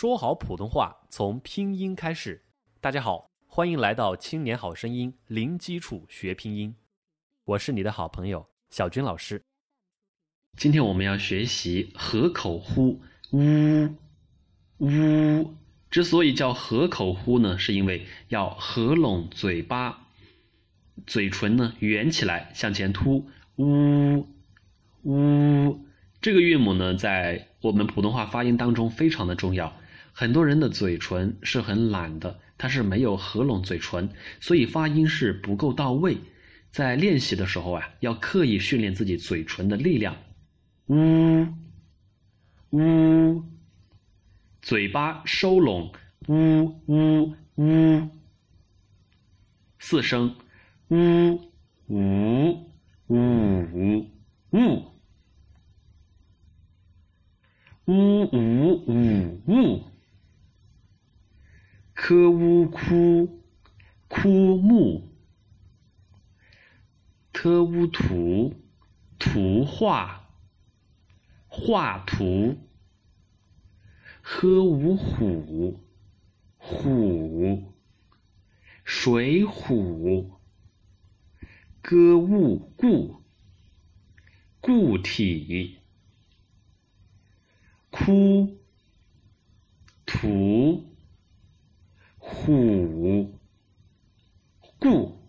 说好普通话从拼音开始。大家好，欢迎来到青年好声音零基础学拼音，我是你的好朋友小军老师。今天我们要学习合口呼，呜呜。之所以叫合口呼呢，是因为要合拢嘴巴，嘴唇呢圆起来向前凸，呜呜。这个韵母呢，在我们普通话发音当中非常的重要。很多人的嘴唇是很懒的，他是没有合拢嘴唇，所以发音是不够到位。在练习的时候啊，要刻意训练自己嘴唇的力量。呜呜，嘴巴收拢，呜呜呜，四声，呜呜呜呜。呜呜呜呜，科乌枯，枯木，特乌图，图画，画图，呵五虎，虎，水浒，歌物固，固体。枯土虎故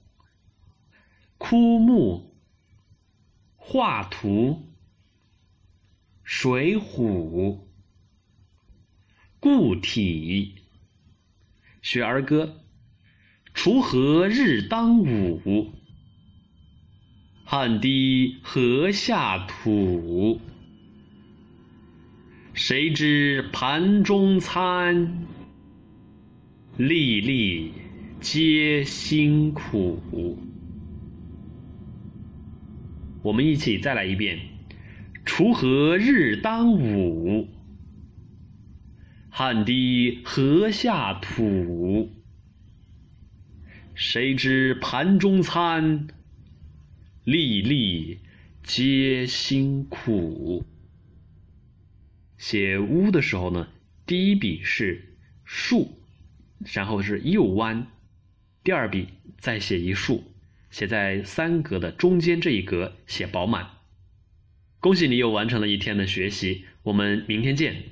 枯木画图水浒固体学儿歌，锄禾日当午，汗滴禾下土。谁知盘中餐，粒粒皆辛苦。我们一起再来一遍：锄禾日当午，汗滴禾下土。谁知盘中餐，粒粒皆辛苦。写“乌”的时候呢，第一笔是竖，然后是右弯，第二笔再写一竖，写在三格的中间这一格写饱满。恭喜你又完成了一天的学习，我们明天见。